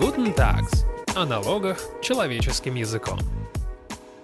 Guten Tags. О налогах человеческим языком.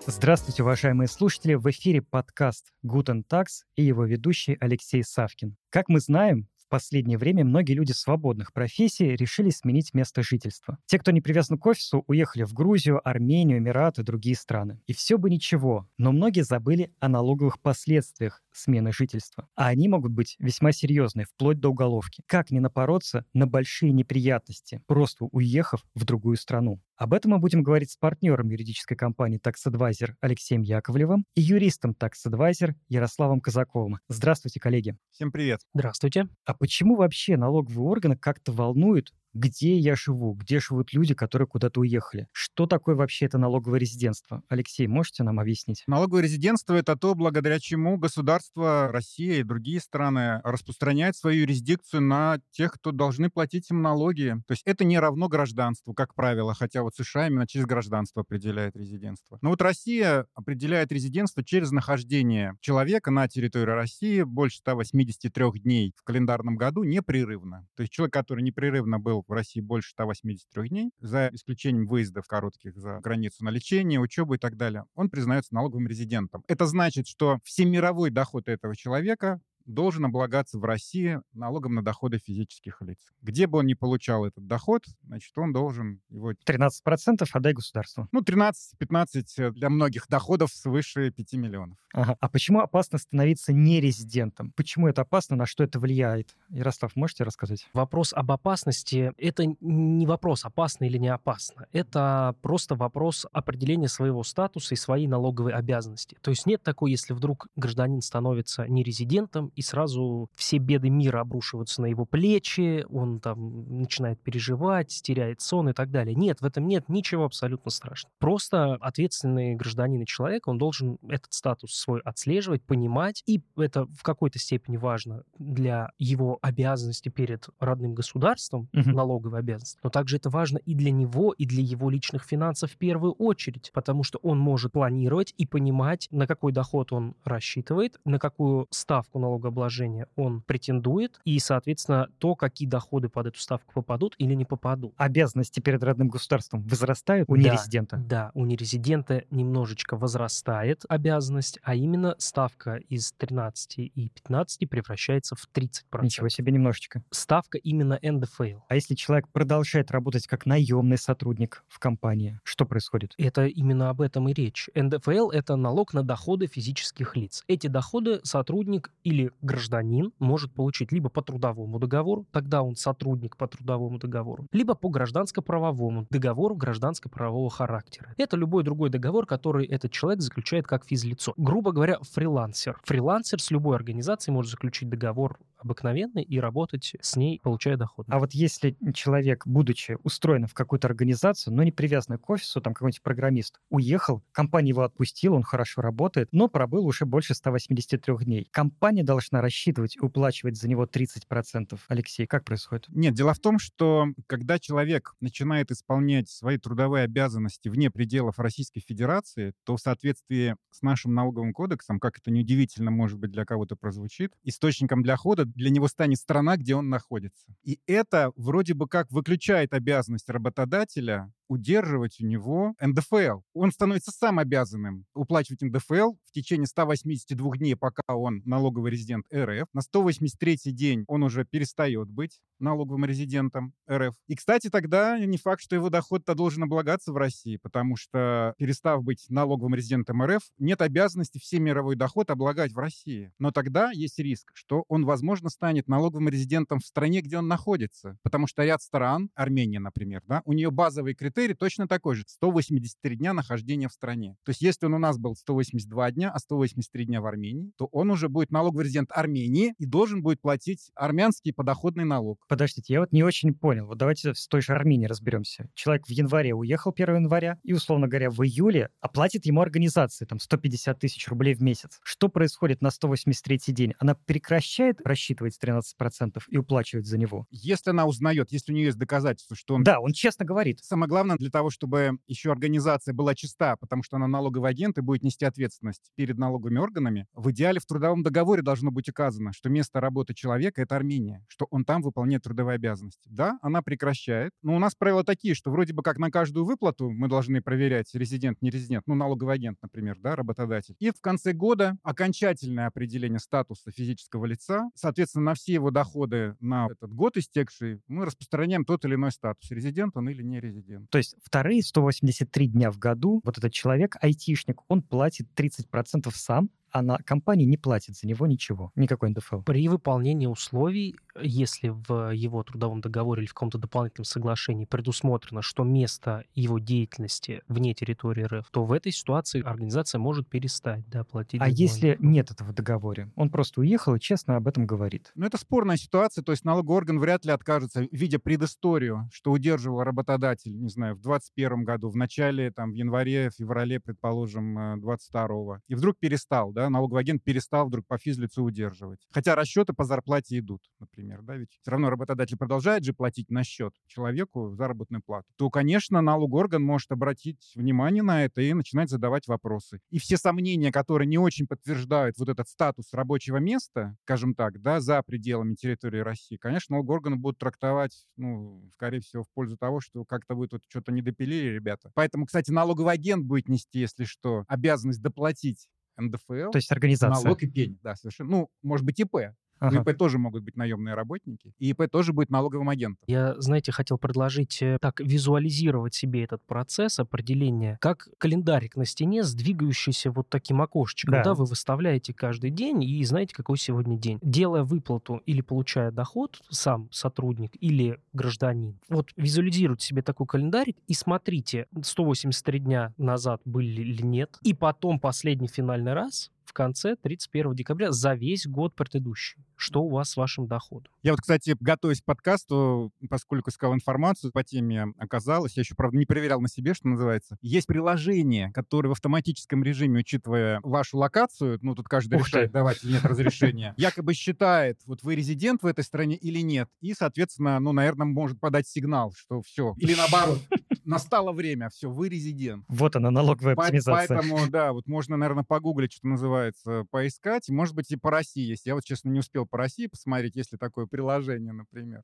Здравствуйте, уважаемые слушатели! В эфире подкаст Guten Tax и его ведущий Алексей Савкин. Как мы знаем, последнее время многие люди свободных профессий решили сменить место жительства. Те, кто не привязан к офису, уехали в Грузию, Армению, Эмираты другие страны. И все бы ничего, но многие забыли о налоговых последствиях смены жительства. А они могут быть весьма серьезные, вплоть до уголовки. Как не напороться на большие неприятности, просто уехав в другую страну? Об этом мы будем говорить с партнером юридической компании Tax Advisor Алексеем Яковлевым и юристом Tax Advisor Ярославом Казаковым. Здравствуйте, коллеги. Всем привет. Здравствуйте. А почему вообще налоговые органы как-то волнуют где я живу, где живут люди, которые куда-то уехали. Что такое вообще это налоговое резидентство? Алексей, можете нам объяснить? Налоговое резидентство — это то, благодаря чему государство, Россия и другие страны распространяют свою юрисдикцию на тех, кто должны платить им налоги. То есть это не равно гражданству, как правило, хотя вот США именно через гражданство определяет резидентство. Но вот Россия определяет резидентство через нахождение человека на территории России больше 183 дней в календарном году непрерывно. То есть человек, который непрерывно был в России больше 183 дней, за исключением выездов коротких за границу на лечение, учебу и так далее, он признается налоговым резидентом. Это значит, что всемировой доход этого человека должен облагаться в России налогом на доходы физических лиц. Где бы он ни получал этот доход, значит, он должен его... 13% отдай государству. Ну, 13-15 для многих доходов свыше 5 миллионов. Ага. А почему опасно становиться нерезидентом? Почему это опасно? На что это влияет? Ярослав, можете рассказать? Вопрос об опасности — это не вопрос, опасно или не опасно. Это просто вопрос определения своего статуса и своей налоговой обязанности. То есть нет такой, если вдруг гражданин становится нерезидентом, и сразу все беды мира обрушиваются на его плечи, он там начинает переживать, теряет сон и так далее. Нет, в этом нет ничего абсолютно страшного. Просто ответственный гражданин и человек, он должен этот статус свой отслеживать, понимать, и это в какой-то степени важно для его обязанности перед родным государством, угу. налоговой обязанности, но также это важно и для него, и для его личных финансов в первую очередь, потому что он может планировать и понимать, на какой доход он рассчитывает, на какую ставку налогового налогообложения он претендует, и, соответственно, то, какие доходы под эту ставку попадут или не попадут. Обязанности перед родным государством возрастают у да, нерезидента? Да, у нерезидента немножечко возрастает обязанность, а именно ставка из 13 и 15 превращается в 30%. Ничего себе, немножечко. Ставка именно НДФЛ. А если человек продолжает работать как наемный сотрудник в компании, что происходит? Это именно об этом и речь. НДФЛ — это налог на доходы физических лиц. Эти доходы сотрудник или гражданин может получить либо по трудовому договору, тогда он сотрудник по трудовому договору, либо по гражданско-правовому договору гражданско-правового характера. Это любой другой договор, который этот человек заключает как физлицо. Грубо говоря, фрилансер. Фрилансер с любой организацией может заключить договор обыкновенный и работать с ней, получая доход. А вот если человек, будучи устроен в какую-то организацию, но не привязанный к офису, там какой-нибудь программист, уехал, компания его отпустила, он хорошо работает, но пробыл уже больше 183 дней. Компания должна рассчитывать и уплачивать за него 30%. Алексей, как происходит? Нет, дело в том, что когда человек начинает исполнять свои трудовые обязанности вне пределов Российской Федерации, то в соответствии с нашим налоговым кодексом, как это неудивительно, может быть, для кого-то прозвучит, источником для дохода для него станет страна, где он находится. И это вроде бы как выключает обязанность работодателя удерживать у него НДФЛ. Он становится сам обязанным уплачивать НДФЛ в течение 182 дней, пока он налоговый резидент РФ. На 183 день он уже перестает быть налоговым резидентом РФ. И, кстати, тогда не факт, что его доход-то должен облагаться в России, потому что, перестав быть налоговым резидентом РФ, нет обязанности все мировой доход облагать в России. Но тогда есть риск, что он, возможно, станет налоговым резидентом в стране, где он находится. Потому что ряд стран, Армения, например, да, у нее базовые критерии 4 точно такой же. 183 дня нахождения в стране. То есть если он у нас был 182 дня, а 183 дня в Армении, то он уже будет налоговый резидент Армении и должен будет платить армянский подоходный налог. Подождите, я вот не очень понял. Вот давайте с той же Армении разберемся. Человек в январе уехал 1 января и, условно говоря, в июле оплатит ему организация там 150 тысяч рублей в месяц. Что происходит на 183 день? Она прекращает рассчитывать 13% и уплачивать за него? Если она узнает, если у нее есть доказательства, что он... Да, он честно говорит. Самое главное, плана для того, чтобы еще организация была чиста, потому что она налоговый агент и будет нести ответственность перед налоговыми органами, в идеале в трудовом договоре должно быть указано, что место работы человека — это Армения, что он там выполняет трудовые обязанности. Да, она прекращает. Но у нас правила такие, что вроде бы как на каждую выплату мы должны проверять резидент, не резидент, ну, налоговый агент, например, да, работодатель. И в конце года окончательное определение статуса физического лица. Соответственно, на все его доходы на этот год истекший мы распространяем тот или иной статус, резидент он или не резидент. То есть вторые 183 дня в году вот этот человек, айтишник, он платит 30% сам, а на компании не платит за него ничего, никакой НДФЛ. При выполнении условий, если в его трудовом договоре или в каком-то дополнительном соглашении предусмотрено, что место его деятельности вне территории РФ, то в этой ситуации организация может перестать да, платить. А если нет этого в договоре? Он просто уехал и честно об этом говорит. Ну, это спорная ситуация, то есть налоговый орган вряд ли откажется, видя предысторию, что удерживал работодатель, не знаю, в 2021 году, в начале, там, в январе, феврале, предположим, 22 э, и вдруг перестал, да, налоговый агент перестал вдруг по физлицу удерживать. Хотя расчеты по зарплате идут, например, да, ведь все равно работодатель продолжает же платить на счет человеку заработную плату. То, конечно, налоговый орган может обратить внимание на это и начинать задавать вопросы. И все сомнения, которые не очень подтверждают вот этот статус рабочего места, скажем так, да, за пределами территории России, конечно, налоговый орган будут трактовать, ну, скорее всего, в пользу того, что как-то вы тут что-то не допилили, ребята. Поэтому, кстати, налоговый агент будет нести, если что, обязанность доплатить НДФЛ. То есть организация. Налог и пень, да, совершенно. Ну, может быть, ИП. Ага. ИП тоже могут быть наемные работники, и ИП тоже будет налоговым агентом. Я, знаете, хотел предложить э, так визуализировать себе этот процесс определения, как календарик на стене с двигающийся вот таким окошечком. Да. да, вы выставляете каждый день и знаете, какой сегодня день. Делая выплату или получая доход, сам сотрудник или гражданин, вот визуализируйте себе такой календарик и смотрите, 183 дня назад были или нет, и потом последний финальный раз в конце 31 декабря за весь год предыдущий. Что у вас с вашим доходом? Я вот, кстати, готовясь к подкасту, поскольку искал информацию по теме, оказалось, я еще, правда, не проверял на себе, что называется, есть приложение, которое в автоматическом режиме, учитывая вашу локацию, ну, тут каждый Ух решает, ты. давать или нет разрешения, якобы считает, вот вы резидент в этой стране или нет, и, соответственно, ну, наверное, может подать сигнал, что все. Или наоборот, настало время, все, вы резидент. Вот она, налоговая оптимизация. Поэтому, да, вот можно, наверное, погуглить, что называется, поискать. Может быть, и по России есть. Я вот, честно, не успел по России посмотреть, есть ли такое приложение, например.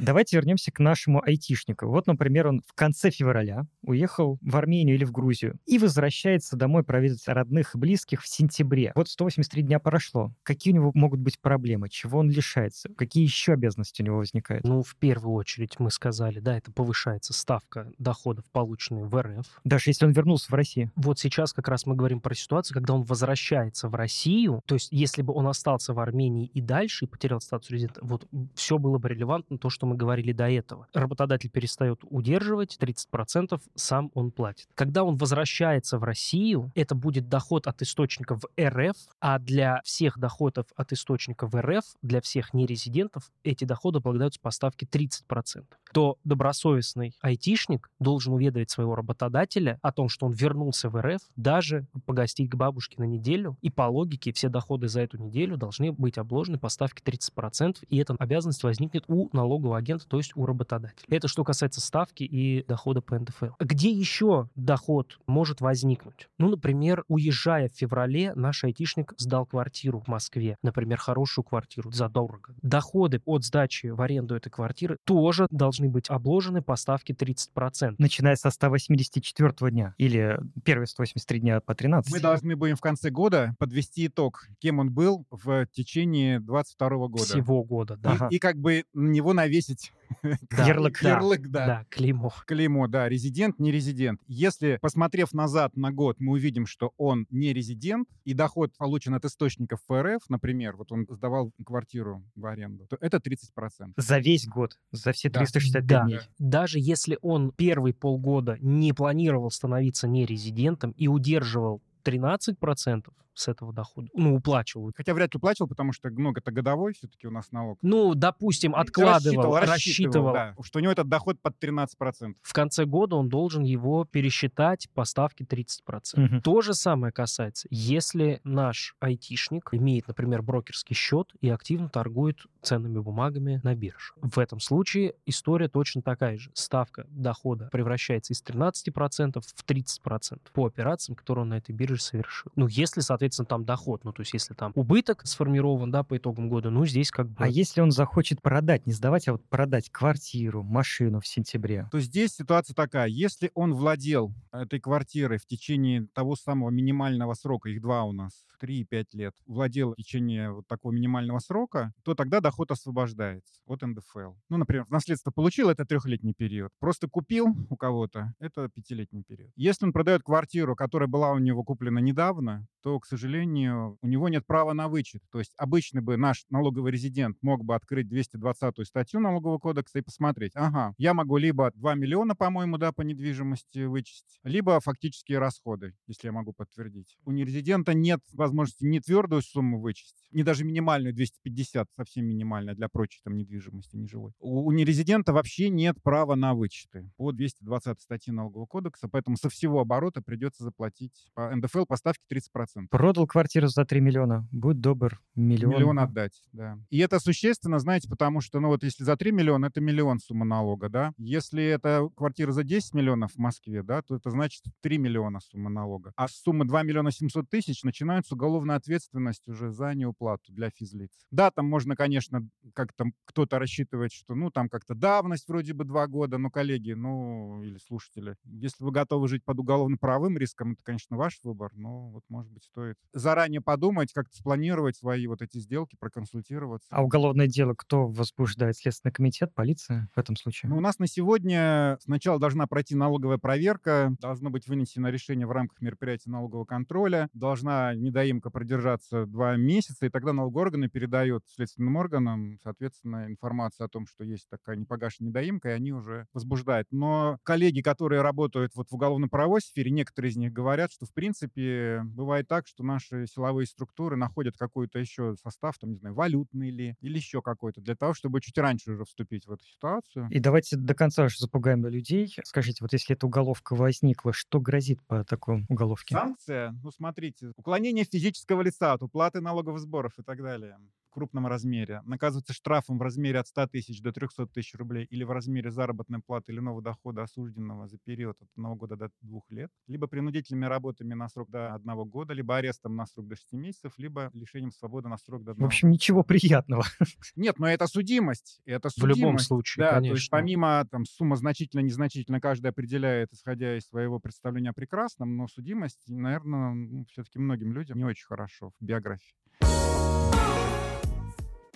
Давайте вернемся к нашему айтишнику. Вот, например, он в конце февраля уехал в Армению или в Грузию и возвращается домой проведать родных и близких в сентябре. Вот 183 дня прошло. Какие у него могут быть проблемы? Чего он лишается? Какие еще обязанности у него возникают? Ну, в первую очередь мы сказали, да, это повышается ставка доходов, полученных в РФ. Даже если он вернулся в Россию. Вот сейчас как раз мы говорим про ситуацию, когда он возвращается в Россию. То есть если бы он остался в Армении и дальше и потерял статус резидента, вот все было бы релевантно, то, что мы говорили до этого. Работодатель перестает удерживать, 30% сам он платит. Когда он возвращается в Россию, это будет доход от источников РФ, а для всех доходов от источников РФ, для всех нерезидентов, эти доходы облагаются по ставке 30%. То добросовестный айтишник должен уведомить своего работодателя о том, что он вернулся в РФ, даже погостить к бабушке на неделю, и по логике все доходы за эту неделю должны быть обложены по ставке 30%, и эта обязанность возникнет у налогового агента, то есть у работодателя. Это что касается ставки и дохода по НДФЛ. Где еще доход может возникнуть? Ну, например, уезжая в феврале, наш айтишник сдал квартиру в Москве, например, хорошую квартиру задорого. Доходы от сдачи в аренду этой квартиры тоже должны быть обложены по ставке 30%. Начиная со 184 дня или первые 183 дня по 13. Мы должны будем в конце года подвести итог, кем он был в течение 22 года. Всего года, да. И, и как бы на него навесить да, ярлык. Да, ярлык, да. Да, клеймо. Клеймо, да, резидент, не резидент. Если, посмотрев назад на год, мы увидим, что он не резидент, и доход получен от источников ФРФ, например, вот он сдавал квартиру в аренду, то это 30%. За весь год, за все 365 да. дней. Да. Даже если он первые полгода не планировал становиться нерезидентом и удерживал 13%, с этого дохода. Ну, уплачивал. Хотя вряд ли уплачивал, потому что, ну, это годовой все-таки у нас налог. Ну, допустим, откладывал, рассчитывал, рассчитывал. Да, что у него этот доход под 13%. В конце года он должен его пересчитать по ставке 30%. Угу. То же самое касается, если наш айтишник имеет, например, брокерский счет и активно торгует ценными бумагами на бирже. В этом случае история точно такая же. Ставка дохода превращается из 13% в 30% по операциям, которые он на этой бирже совершил. Ну, если, соответственно, там доход, ну, то есть если там убыток сформирован, да, по итогам года, ну, здесь как бы... А если он захочет продать, не сдавать, а вот продать квартиру, машину в сентябре? То здесь ситуация такая. Если он владел этой квартирой в течение того самого минимального срока, их два у нас, 3 и 5 лет, владел в течение вот такого минимального срока, то тогда доход освобождается от НДФЛ. Ну, например, в наследство получил, это трехлетний период. Просто купил у кого-то, это пятилетний период. Если он продает квартиру, которая была у него куплена недавно, то, к сожалению, у него нет права на вычет. То есть обычно бы наш налоговый резидент мог бы открыть 220 статью налогового кодекса и посмотреть, ага, я могу либо 2 миллиона, по-моему, да, по недвижимости вычесть, либо фактические расходы, если я могу подтвердить. У нерезидента нет возможности не твердую сумму вычесть, не даже минимальную 250, совсем минимальная для прочей там недвижимости нежилой. У, у нерезидента вообще нет права на вычеты по 220 статье налогового кодекса, поэтому со всего оборота придется заплатить по НДФЛ по ставке 30%. Продал квартиру за 3 миллиона, будь добр, миллион. Миллион отдать, да. И это существенно, знаете, потому что, ну вот если за 3 миллиона, это миллион сумма налога, да. Если это квартира за 10 миллионов в Москве, да, то это значит 3 миллиона сумма налога. А с суммы 2 миллиона 700 тысяч начинается уголовная ответственность уже за неуплату для физлиц. Да, там можно, конечно, как-то кто-то рассчитывать, что, ну, там как-то давность вроде бы 2 года, но, коллеги, ну, или слушатели, если вы готовы жить под уголовно-правовым риском, это, конечно, ваш выбор, но вот, может быть, стоит заранее подумать, как-то спланировать свои вот эти сделки, проконсультироваться. А уголовное дело кто возбуждает? Следственный комитет, полиция в этом случае? Ну, у нас на сегодня сначала должна пройти налоговая проверка, должно быть вынесено решение в рамках мероприятия налогового контроля, должна недоимка продержаться два месяца, и тогда налоговые органы передают следственным органам, соответственно, информацию о том, что есть такая непогашенная недоимка, и они уже возбуждают. Но коллеги, которые работают вот в уголовно-правовой сфере, некоторые из них говорят, что, в принципе, бывает так, что наши силовые структуры находят какой-то еще состав, там, не знаю, валютный ли, или еще какой-то, для того, чтобы чуть раньше уже вступить в эту ситуацию. И давайте до конца уж запугаем людей. Скажите, вот если эта уголовка возникла, что грозит по такой уголовке? Санкция? Ну, смотрите, уклонение физического лица от уплаты налоговых сборов и так далее крупном размере наказывается штрафом в размере от 100 тысяч до 300 тысяч рублей или в размере заработной платы или нового дохода осужденного за период от одного года до двух лет, либо принудительными работами на срок до одного года, либо арестом на срок до 6 месяцев, либо лишением свободы на срок до одного В общем, ничего приятного. Нет, но это судимость. Это судимость. В любом случае, да, конечно. То есть помимо там сумма значительно, незначительно, каждый определяет, исходя из своего представления о прекрасном, но судимость, наверное, все-таки многим людям не очень хорошо в биографии.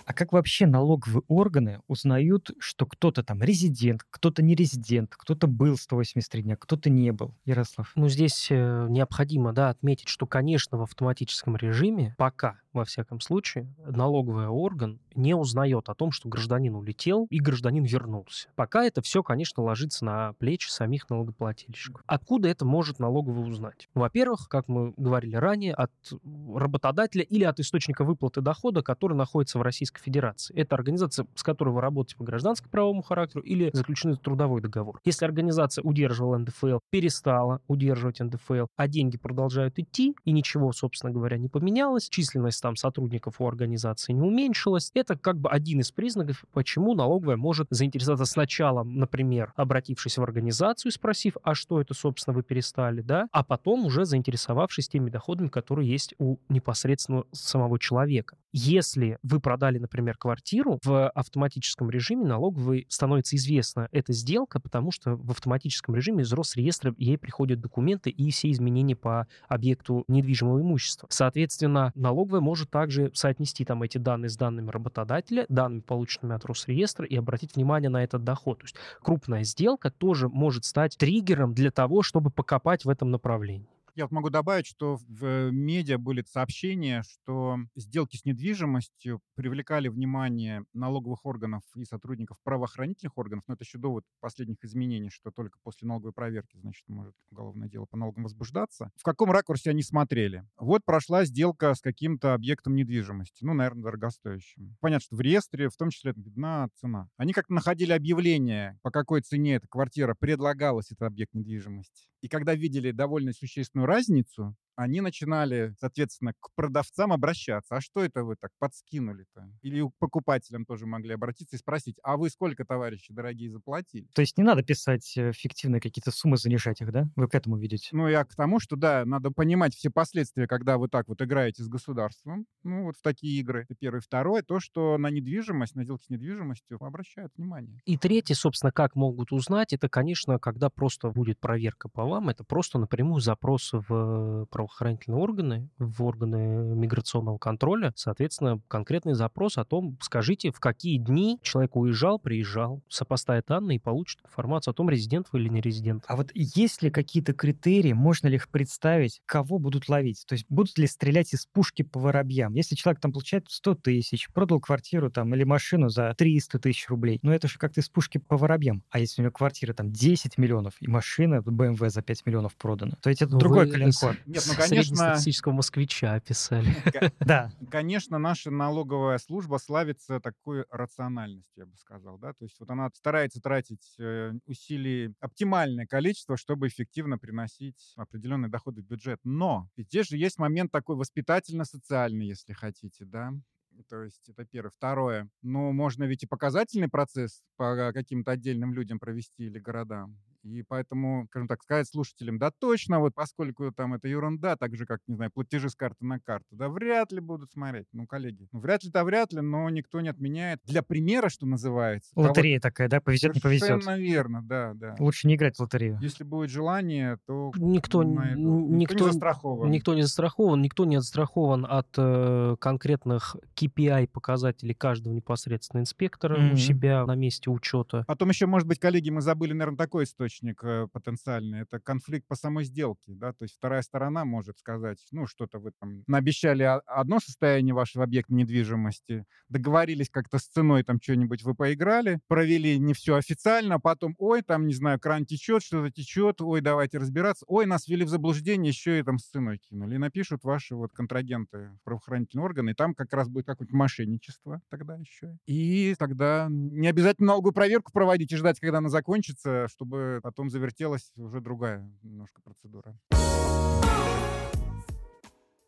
А как вообще налоговые органы узнают, что кто-то там резидент, кто-то не резидент, кто-то был 183 дня, кто-то не был? Ярослав. Ну, здесь э, необходимо, да, отметить, что, конечно, в автоматическом режиме пока во всяком случае, налоговый орган не узнает о том, что гражданин улетел и гражданин вернулся. Пока это все, конечно, ложится на плечи самих налогоплательщиков. Откуда это может налоговый узнать? Во-первых, как мы говорили ранее, от работодателя или от источника выплаты дохода, который находится в Российской Федерации. Это организация, с которой вы работаете по гражданско-правовому характеру или заключен трудовой договор. Если организация удерживала НДФЛ, перестала удерживать НДФЛ, а деньги продолжают идти, и ничего, собственно говоря, не поменялось, численность там сотрудников у организации не уменьшилась. Это как бы один из признаков, почему налоговая может заинтересоваться сначала, например, обратившись в организацию, спросив, а что это, собственно, вы перестали, да, а потом уже заинтересовавшись теми доходами, которые есть у непосредственно самого человека. Если вы продали, например, квартиру, в автоматическом режиме налоговой становится известна эта сделка, потому что в автоматическом режиме из Росреестра ей приходят документы и все изменения по объекту недвижимого имущества. Соответственно, налоговая может также соотнести там эти данные с данными работодателя, данными, полученными от Росреестра, и обратить внимание на этот доход. То есть крупная сделка тоже может стать триггером для того, чтобы покопать в этом направлении. Я могу добавить, что в медиа были сообщения, что сделки с недвижимостью привлекали внимание налоговых органов и сотрудников правоохранительных органов, но это еще до вот последних изменений, что только после налоговой проверки, значит, может уголовное дело по налогам возбуждаться. В каком ракурсе они смотрели? Вот прошла сделка с каким-то объектом недвижимости, ну, наверное, дорогостоящим. Понятно, что в реестре в том числе видна цена. Они как-то находили объявление, по какой цене эта квартира предлагалась, этот объект недвижимости. И когда видели довольно существенную разницу, они начинали, соответственно, к продавцам обращаться. А что это вы так подскинули-то? Или к покупателям тоже могли обратиться и спросить, а вы сколько, товарищи дорогие, заплатили? То есть не надо писать э, фиктивные какие-то суммы, занижать их, да? Вы к этому видите? Ну, я к тому, что, да, надо понимать все последствия, когда вы так вот играете с государством, ну, вот в такие игры. Это первое. Второе, то, что на недвижимость, на сделки с недвижимостью обращают внимание. И третье, собственно, как могут узнать, это, конечно, когда просто будет проверка по вам, это просто напрямую запрос в правоохранительные органы, в органы миграционного контроля, соответственно, конкретный запрос о том, скажите, в какие дни человек уезжал, приезжал, сопоставит данные и получит информацию о том, резидент вы или не резидент. А вот есть ли какие-то критерии, можно ли их представить, кого будут ловить? То есть будут ли стрелять из пушки по воробьям? Если человек там получает 100 тысяч, продал квартиру там или машину за 300 тысяч рублей, ну это же как-то из пушки по воробьям. А если у него квартира там 10 миллионов и машина BMW за 5 миллионов продана, то ведь это Ну, другой вы коленкор. Нет, ну, конечно, Среднестатистического москвича описали. Да, Конечно, наша налоговая служба славится такой рациональностью, я бы сказал, да, то есть вот она старается тратить э, усилий оптимальное количество, чтобы эффективно приносить определенные доходы в бюджет. Но ведь здесь же есть момент такой воспитательно-социальный, если хотите, да, то есть это первое. Второе. Ну, можно ведь и показательный процесс по каким-то отдельным людям провести или городам. И поэтому, скажем так, сказать слушателям, да точно, вот поскольку там это ерунда, так же, как, не знаю, платежи с карты на карту, да вряд ли будут смотреть. Ну, коллеги, ну, вряд ли-то вряд ли, но никто не отменяет. Для примера, что называется. лотерея такая, да, повезет, не повезет. Совершенно верно, да, да. Лучше не играть в лотерею. Если будет желание, то Никто, это- никто никто, не застрахован. Никто не застрахован, никто не застрахован от э, конкретных KPI показателей каждого непосредственно инспектора Мгм. у себя на месте учета. Потом еще, может быть, коллеги, мы забыли, наверное, такой источник э, потенциальный. Это конфликт по самой сделке, да, то есть вторая сторона может сказать, ну, что-то вы там наобещали одно состояние вашего объекта недвижимости, договорились как-то с ценой, там что-нибудь вы поиграли, провели не все официально, а потом, ой, там, не знаю, кран течет, что-то течет, ой, давайте разбираться, ой, нас ввели в заблуждение, еще и там с ценой кинули. И напишут ваши вот контрагенты правоохранительные органы, и там как раз будет какое-нибудь мошенничество тогда еще. И тогда не обязательно налоговую проверку проводить и ждать, когда она закончится, чтобы потом завертелась уже другая немножко процедура.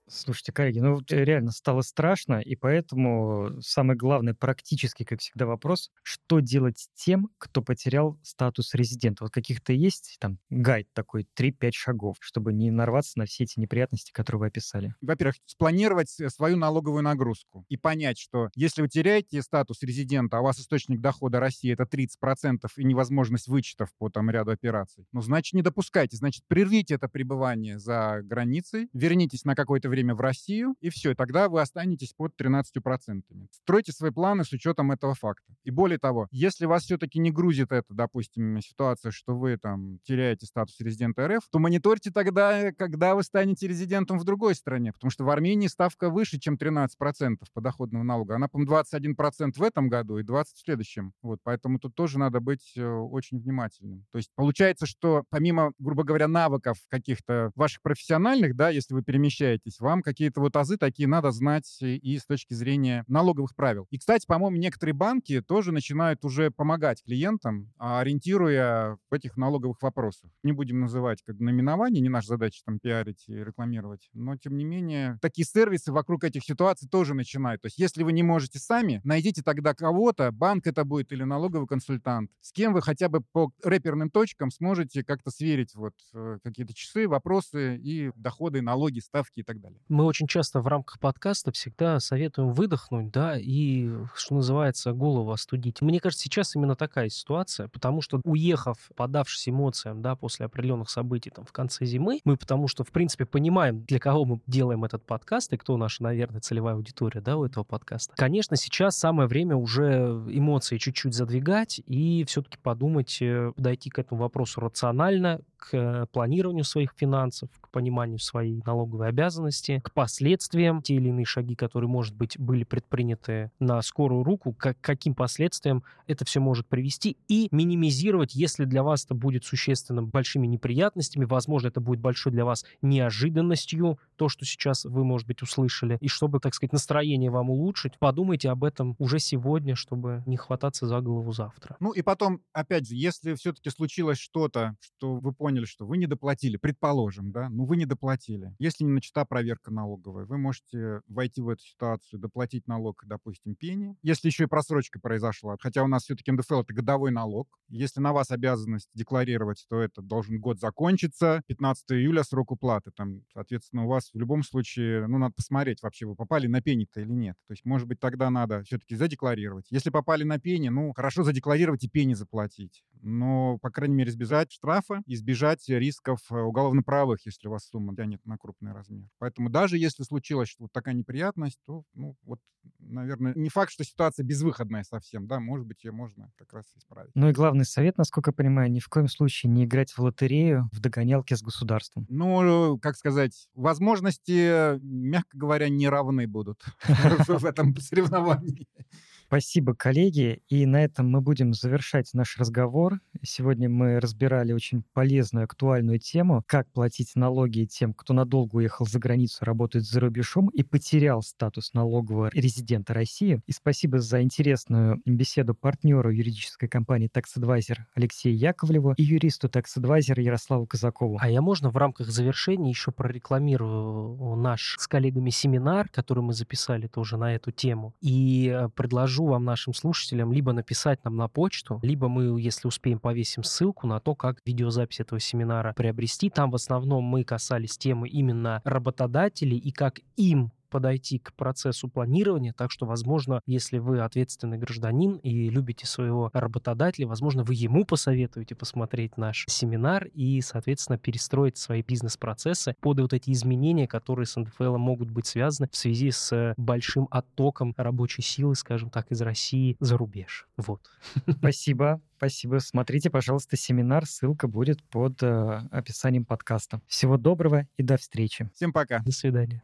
Слушайте, коллеги, ну вот реально стало страшно, и поэтому самый главный практический, как всегда, вопрос, что делать тем, кто потерял статус резидента? Вот каких-то есть там гайд такой, 3-5 шагов, чтобы не нарваться на все эти неприятности, которые вы описали? Во-первых, спланировать с- свою налоговую нагрузку и понять, что если вы теряете статус резидента, а у вас источник дохода России это 30% и невозможность вычетов по там ряду операций, ну, значит, не допускайте, значит, прервите это пребывание за границей, вернитесь на какое-то время в Россию, и все, и тогда вы останетесь под 13%. Стройте свои планы с учетом этого факта. И более того, если вас все-таки не грузит это, допустим, ситуация, что вы там теряете статус резидента РФ, то мониторьте тогда, когда вы станете резидентом в другой стране, потому что в Армении ставка выше, чем 13% подоходного налога. Она, по-моему, 21% в этом году и 20% в следующем. Вот, поэтому тут тоже надо быть э, очень внимательным. То есть получается, что помимо, грубо говоря, навыков каких-то ваших профессиональных, да, если вы перемещаетесь, вам какие-то вот азы такие надо знать и и с точки зрения налоговых правил. И, кстати, по-моему, некоторые банки тоже начинают уже помогать клиентам, а, ориентируя в этих налоговых вопросах. Не будем называть как наименование, не наша задача там пиарить и рекламировать, но, тем не менее, такие сервисы вокруг этих ситуаций тоже начинают. То есть, если вы не можете сами, найдите тогда кого-то, банк это будет или налоговый консультант, с кем вы хотя бы по рэперным точкам сможете как-то сверить вот э, какие-то часы, вопросы и доходы, налоги, ставки и так далее. Мы очень часто в рамках подкаста всегда советуем выдохнуть, да, и, что называется, голову остудить. Мне кажется, сейчас именно такая ситуация, потому что уехав, подавшись эмоциям, да, после определенных событий там в конце зимы, мы потому что, в принципе, понимаем, для кого мы делаем этот подкаст и кто наша, наверное, целевая аудитория, да, у этого подкаста. Конечно, сейчас самое время уже эмоции чуть-чуть задвигать и все-таки подумать, э, подойти к этому вопросу рационально, к э, планированию своих финансов, к пониманию своей налоговой обязанности, к последствиям, те или иные шаги, которые, может быть, были предприняты на скорую руку, к каким последствиям это все может привести, и минимизировать, если для вас это будет существенно большими неприятностями, возможно, это будет большой для вас неожиданностью, то, что сейчас вы, может быть, услышали, и чтобы, так сказать, настроение вам улучшить, подумайте об этом уже сегодня, чтобы не хвататься за голову завтра. Ну и потом, опять же, если все-таки случилось что-то, что вы поняли, что вы не доплатили, предположим, да, ну вы не доплатили. Если не начата проверка налоговая, вы можете войти в эту ситуацию, доплатить налог, допустим, пени. Если еще и просрочка произошла, хотя у нас все-таки НДФЛ — это годовой налог. Если на вас обязанность декларировать, то это должен год закончиться. 15 июля срок уплаты. Там, соответственно, у вас в любом случае, ну, надо посмотреть вообще, вы попали на пени-то или нет. То есть, может быть, тогда надо все-таки задекларировать. Если попали на пени, ну, хорошо задекларировать и пени заплатить. Но, по крайней мере, избежать штрафа, избежать рисков э, уголовно-правых, если у вас сумма тянет на крупный размер. Поэтому даже если случилась вот такая неприятность, то, ну, вот, наверное, не факт, что ситуация безвыходная совсем, да, может быть, ее можно как раз исправить. Ну и главный совет, насколько я понимаю, ни в коем случае не играть в лотерею в догонялке с государством. Ну, как сказать, возможности, мягко говоря, не равны будут в этом соревновании. Спасибо, коллеги. И на этом мы будем завершать наш разговор. Сегодня мы разбирали очень полезную, актуальную тему, как платить налоги тем, кто надолго уехал за границу, работает за рубежом и потерял статус налогового резидента России. И спасибо за интересную беседу партнеру юридической компании Tax Advisor Алексею Яковлеву и юристу Tax Advisor Ярославу Казакову. А я можно в рамках завершения еще прорекламирую наш с коллегами семинар, который мы записали тоже на эту тему, и э, предложу предложу вам, нашим слушателям, либо написать нам на почту, либо мы, если успеем, повесим ссылку на то, как видеозапись этого семинара приобрести. Там в основном мы касались темы именно работодателей и как им подойти к процессу планирования, так что, возможно, если вы ответственный гражданин и любите своего работодателя, возможно, вы ему посоветуете посмотреть наш семинар и, соответственно, перестроить свои бизнес-процессы под вот эти изменения, которые с НДФЛ могут быть связаны в связи с большим оттоком рабочей силы, скажем так, из России за рубеж. Вот. Спасибо. Спасибо. Смотрите, пожалуйста, семинар. Ссылка будет под э, описанием подкаста. Всего доброго и до встречи. Всем пока. До свидания.